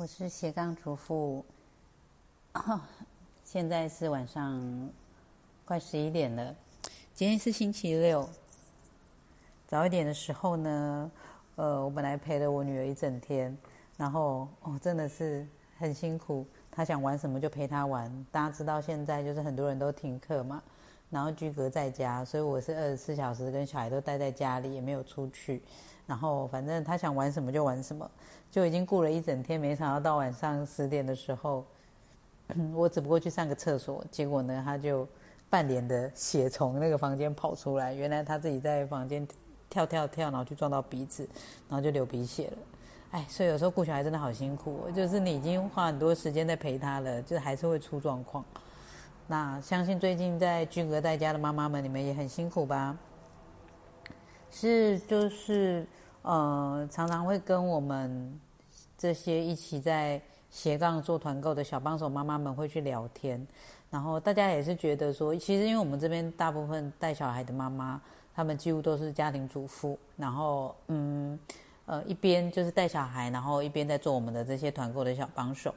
我是斜杠主妇，现在是晚上快十一点了。今天是星期六，早一点的时候呢，呃，我本来陪了我女儿一整天，然后哦，真的是很辛苦。她想玩什么就陪她玩。大家知道现在就是很多人都停课嘛，然后居隔在家，所以我是二十四小时跟小孩都待在家里，也没有出去。然后反正他想玩什么就玩什么。就已经顾了一整天，没想到到晚上十点的时候，我只不过去上个厕所，结果呢，他就半脸的血从那个房间跑出来。原来他自己在房间跳跳跳，然后去撞到鼻子，然后就流鼻血了。哎，所以有时候顾小孩真的好辛苦，就是你已经花很多时间在陪他了，就还是会出状况。那相信最近在居隔在家的妈妈们，你们也很辛苦吧？是，就是。呃，常常会跟我们这些一起在斜杠做团购的小帮手妈妈们会去聊天，然后大家也是觉得说，其实因为我们这边大部分带小孩的妈妈，她们几乎都是家庭主妇，然后嗯呃一边就是带小孩，然后一边在做我们的这些团购的小帮手。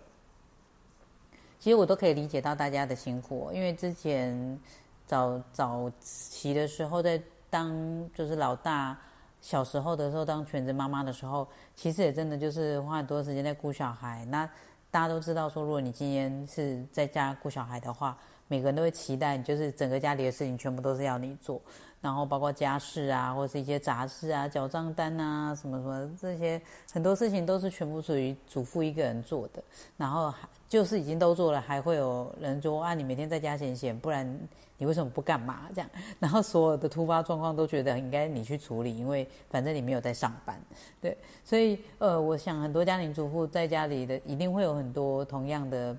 其实我都可以理解到大家的辛苦，因为之前早早期的时候在当就是老大。小时候的时候，当全职妈妈的时候，其实也真的就是花很多时间在顾小孩。那大家都知道，说如果你今天是在家顾小孩的话，每个人都会期待，就是整个家里的事情全部都是要你做，然后包括家事啊，或是一些杂事啊、缴账单啊，什么什么这些很多事情都是全部属于主妇一个人做的。然后就是已经都做了，还会有人说啊，你每天在家闲闲，不然。你为什么不干嘛？这样，然后所有的突发状况都觉得应该你去处理，因为反正你没有在上班，对，所以呃，我想很多家庭主妇在家里的一定会有很多同样的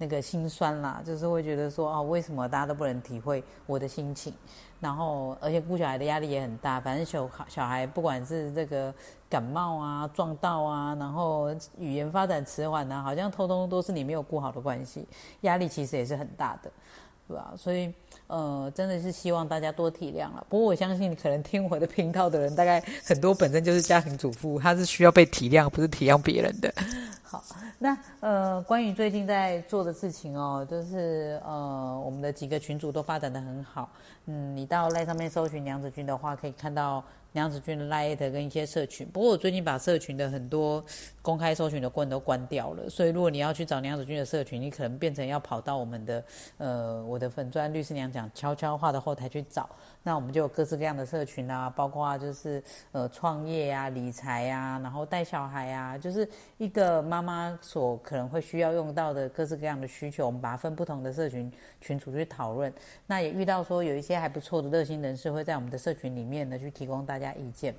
那个心酸啦，就是会觉得说哦，为什么大家都不能体会我的心情？然后而且顾小孩的压力也很大，反正小小孩不管是这个感冒啊、撞到啊，然后语言发展迟缓啊，好像通通都是你没有顾好的关系，压力其实也是很大的。对吧？所以，呃，真的是希望大家多体谅了。不过，我相信可能听我的频道的人，大概很多本身就是家庭主妇，他是需要被体谅，不是体谅别人的。好，那呃，关于最近在做的事情哦，就是呃，我们的几个群组都发展的很好。嗯，你到赖上面搜寻娘子君的话，可以看到。梁子军的 Light 跟一些社群，不过我最近把社群的很多公开搜寻的关都关掉了，所以如果你要去找梁子军的社群，你可能变成要跑到我们的呃我的粉钻律师娘讲悄悄话的后台去找。那我们就有各式各样的社群啊，包括就是呃创业啊、理财啊，然后带小孩啊，就是一个妈妈所可能会需要用到的各式各样的需求，我们把它分不同的社群群组去讨论。那也遇到说有一些还不错的热心人士会在我们的社群里面呢去提供大家意见。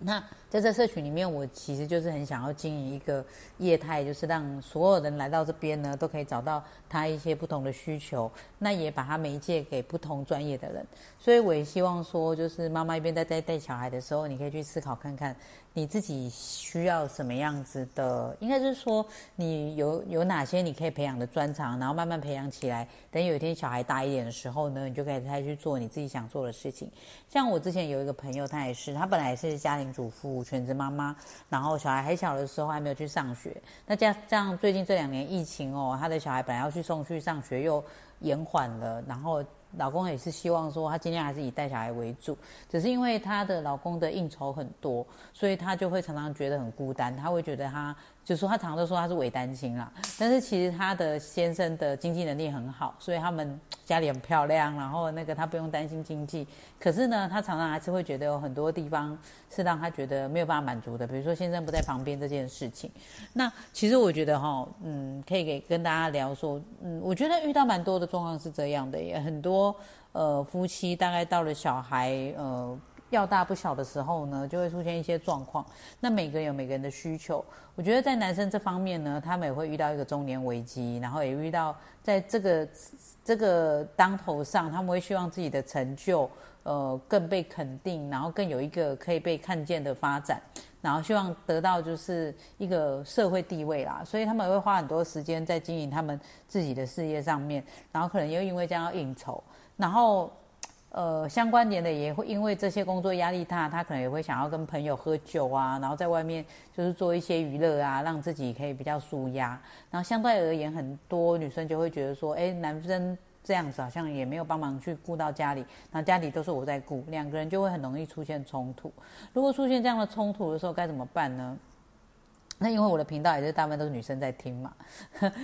那在这社群里面，我其实就是很想要经营一个业态，就是让所有人来到这边呢，都可以找到他一些不同的需求，那也把他媒介给不同专业的人。所以我也希望说，就是妈妈一边在在带小孩的时候，你可以去思考看看。你自己需要什么样子的？应该是说，你有有哪些你可以培养的专长，然后慢慢培养起来。等有一天小孩大一点的时候呢，你就可以再去做你自己想做的事情。像我之前有一个朋友，他也是，他本来是家庭主妇、全职妈妈，然后小孩还小的时候还没有去上学。那这样这样，最近这两年疫情哦，他的小孩本来要去送去上学，又延缓了，然后。老公也是希望说，他尽量还是以带小孩为主，只是因为她的老公的应酬很多，所以她就会常常觉得很孤单，她会觉得她。就说她常常都说她是伪单亲啦，但是其实她的先生的经济能力很好，所以他们家里很漂亮，然后那个她不用担心经济。可是呢，她常常还是会觉得有很多地方是让她觉得没有办法满足的，比如说先生不在旁边这件事情。那其实我觉得哈，嗯，可以给跟大家聊说，嗯，我觉得遇到蛮多的状况是这样的，也很多呃夫妻大概到了小孩呃。要大不小的时候呢，就会出现一些状况。那每个人有每个人的需求。我觉得在男生这方面呢，他们也会遇到一个中年危机，然后也遇到在这个这个当头上，他们会希望自己的成就呃更被肯定，然后更有一个可以被看见的发展，然后希望得到就是一个社会地位啦。所以他们会花很多时间在经营他们自己的事业上面，然后可能又因为这样要应酬，然后。呃，相关联的也会因为这些工作压力大，他可能也会想要跟朋友喝酒啊，然后在外面就是做一些娱乐啊，让自己可以比较舒压。然后相对而言，很多女生就会觉得说，哎，男生这样子好像也没有帮忙去顾到家里，然后家里都是我在顾，两个人就会很容易出现冲突。如果出现这样的冲突的时候，该怎么办呢？那因为我的频道也是大部分都是女生在听嘛，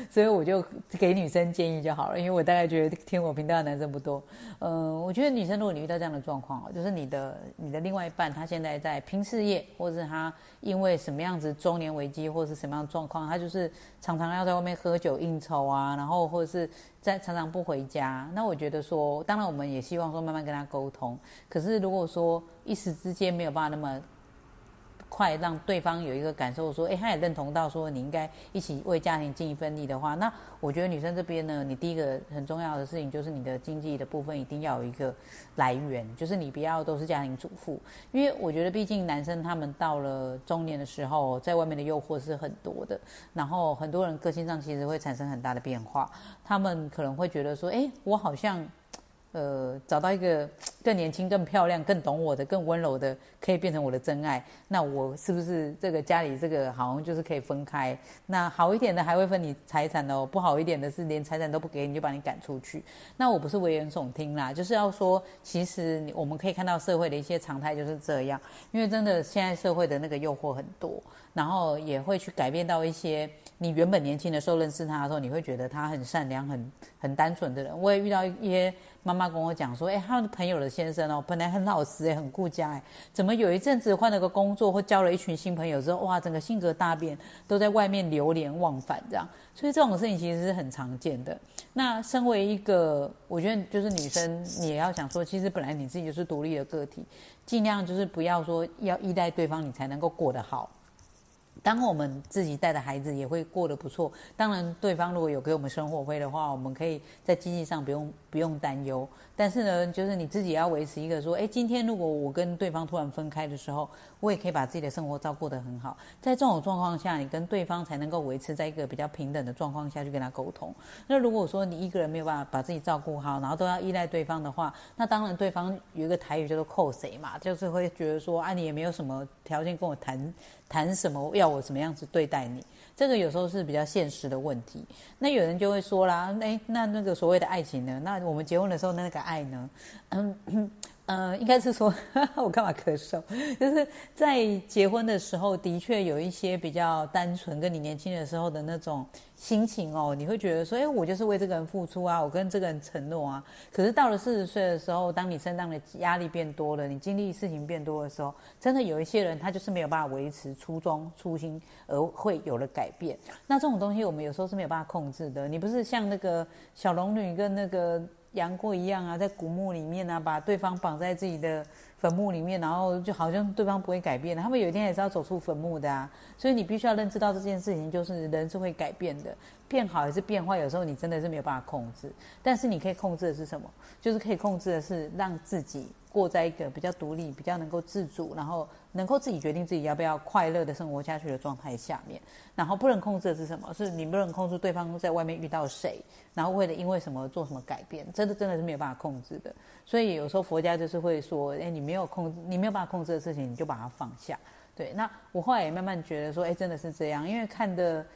所以我就给女生建议就好了。因为我大概觉得听我频道的男生不多。嗯，我觉得女生如果你遇到这样的状况就是你的你的另外一半他现在在拼事业，或是他因为什么样子中年危机，或是什么样的状况，他就是常常要在外面喝酒应酬啊，然后或者是在常常不回家。那我觉得说，当然我们也希望说慢慢跟他沟通。可是如果说一时之间没有办法那么。快让对方有一个感受，说，哎，他也认同到说你应该一起为家庭尽一份力的话，那我觉得女生这边呢，你第一个很重要的事情就是你的经济的部分一定要有一个来源，就是你不要都是家庭主妇，因为我觉得毕竟男生他们到了中年的时候，在外面的诱惑是很多的，然后很多人个性上其实会产生很大的变化，他们可能会觉得说，哎，我好像。呃，找到一个更年轻、更漂亮、更懂我的、更温柔的，可以变成我的真爱。那我是不是这个家里这个好像就是可以分开？那好一点的还会分你财产哦，不好一点的是连财产都不给你就把你赶出去。那我不是危言耸听啦，就是要说，其实我们可以看到社会的一些常态就是这样。因为真的现在社会的那个诱惑很多，然后也会去改变到一些你原本年轻的时候认识他的时候，你会觉得他很善良、很很单纯的人。我也遇到一些。妈妈跟我讲说，哎，他的朋友的先生哦，本来很老实哎，很顾家哎，怎么有一阵子换了个工作或交了一群新朋友之后，哇，整个性格大变，都在外面流连忘返这样。所以这种事情其实是很常见的。那身为一个，我觉得就是女生，你也要想说，其实本来你自己就是独立的个体，尽量就是不要说要依赖对方，你才能够过得好。当我们自己带的孩子也会过得不错。当然，对方如果有给我们生活费的话，我们可以在经济上不用不用担忧。但是呢，就是你自己要维持一个说，哎，今天如果我跟对方突然分开的时候，我也可以把自己的生活照顾得很好。在这种状况下，你跟对方才能够维持在一个比较平等的状况下去跟他沟通。那如果说你一个人没有办法把自己照顾好，然后都要依赖对方的话，那当然对方有一个台语叫做扣谁嘛，就是会觉得说，啊，你也没有什么条件跟我谈。谈什么要我怎么样子对待你？这个有时候是比较现实的问题。那有人就会说啦，哎，那那个所谓的爱情呢？那我们结婚的时候那个爱呢？嗯。呃，应该是说，我干嘛咳嗽？就是在结婚的时候，的确有一些比较单纯，跟你年轻的时候的那种心情哦，你会觉得说，哎，我就是为这个人付出啊，我跟这个人承诺啊。可是到了四十岁的时候，当你身上的压力变多了，你经历事情变多的时候，真的有一些人他就是没有办法维持初衷初心，而会有了改变。那这种东西我们有时候是没有办法控制的。你不是像那个小龙女跟那个。杨过一样啊，在古墓里面呢，把对方绑在自己的坟墓里面，然后就好像对方不会改变他们有一天也是要走出坟墓的啊。所以你必须要认知到这件事情，就是人是会改变的，变好还是变坏，有时候你真的是没有办法控制。但是你可以控制的是什么？就是可以控制的是让自己过在一个比较独立、比较能够自主，然后。能够自己决定自己要不要快乐的生活下去的状态下面，然后不能控制的是什么？是你不能控制对方在外面遇到谁，然后为了因为什么做什么改变，真的真的是没有办法控制的。所以有时候佛家就是会说，哎，你们没有控制，你没有办法控制的事情，你就把它放下。对，那我后来也慢慢觉得说，哎，真的是这样，因为看的。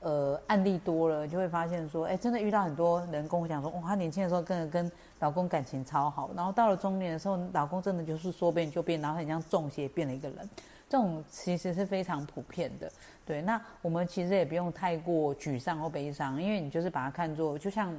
呃，案例多了，就会发现说，哎，真的遇到很多人跟我讲说，哇，他年轻的时候跟跟老公感情超好，然后到了中年的时候，老公真的就是说变就变，然后很像中邪变了一个人，这种其实是非常普遍的。对，那我们其实也不用太过沮丧或悲伤，因为你就是把它看作，就像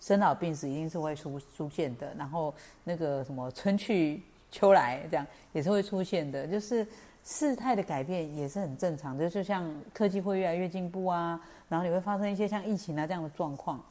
生老病死一定是会出出现的，然后那个什么春去 秋来这样也是会出现的，就是。事态的改变也是很正常就，就像科技会越来越进步啊，然后你会发生一些像疫情啊这样的状况，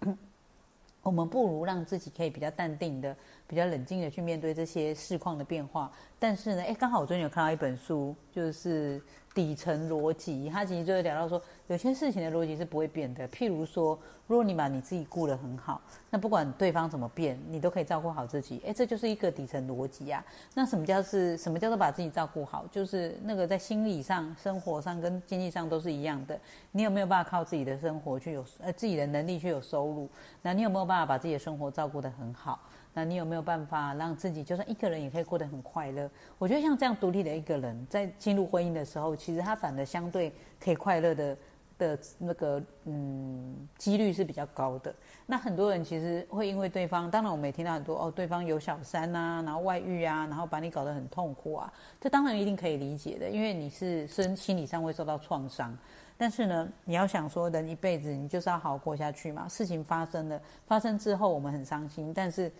我们不如让自己可以比较淡定的、比较冷静的去面对这些事况的变化。但是呢，哎，刚好我最近有看到一本书，就是底层逻辑，他其实就是聊到说。有些事情的逻辑是不会变的，譬如说，如果你把你自己顾得很好，那不管对方怎么变，你都可以照顾好自己。诶，这就是一个底层逻辑呀。那什么叫是什么叫做把自己照顾好？就是那个在心理上、生活上跟经济上都是一样的。你有没有办法靠自己的生活去有呃自己的能力去有收入？那你有没有办法把自己的生活照顾得很好？那你有没有办法让自己就算一个人也可以过得很快乐？我觉得像这样独立的一个人，在进入婚姻的时候，其实他反而相对可以快乐的的那个嗯几率是比较高的。那很多人其实会因为对方，当然我们也听到很多哦，对方有小三啊，然后外遇啊，然后把你搞得很痛苦啊，这当然一定可以理解的，因为你是身心理上会受到创伤。但是呢，你要想说，人一辈子你就是要好好过下去嘛。事情发生了，发生之后我们很伤心，但是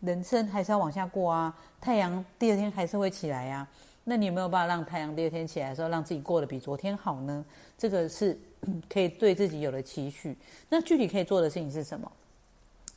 人生还是要往下过啊。太阳第二天还是会起来呀。那你有没有办法让太阳第二天起来的时候，让自己过得比昨天好呢？这个是 可以对自己有了期许。那具体可以做的事情是什么？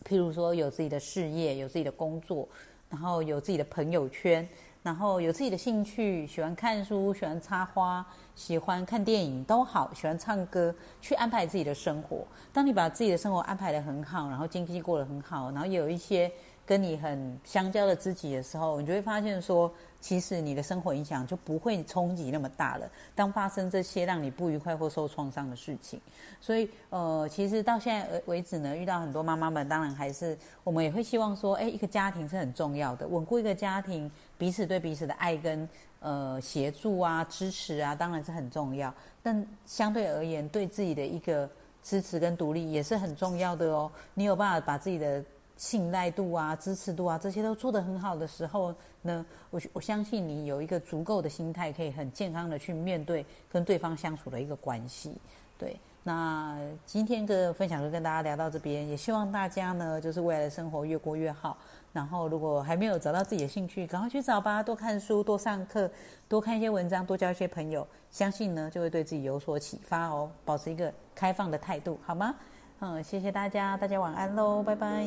譬如说，有自己的事业，有自己的工作，然后有自己的朋友圈。然后有自己的兴趣，喜欢看书，喜欢插花，喜欢看电影都好，喜欢唱歌，去安排自己的生活。当你把自己的生活安排得很好，然后经济过得很好，然后有一些跟你很相交的知己的时候，你就会发现说。其实你的生活影响就不会冲击那么大了。当发生这些让你不愉快或受创伤的事情，所以呃，其实到现在为止呢，遇到很多妈妈们，当然还是我们也会希望说，哎，一个家庭是很重要的，稳固一个家庭，彼此对彼此的爱跟呃协助啊、支持啊，当然是很重要。但相对而言，对自己的一个支持跟独立也是很重要的哦。你有办法把自己的。信赖度啊，支持度啊，这些都做得很好的时候呢，我我相信你有一个足够的心态，可以很健康的去面对跟对方相处的一个关系。对，那今天的分享就跟大家聊到这边，也希望大家呢，就是未来的生活越过越好。然后，如果还没有找到自己的兴趣，赶快去找吧，多看书，多上课，多看一些文章，多交一些朋友，相信呢，就会对自己有所启发哦。保持一个开放的态度，好吗？嗯，谢谢大家，大家晚安喽，拜拜。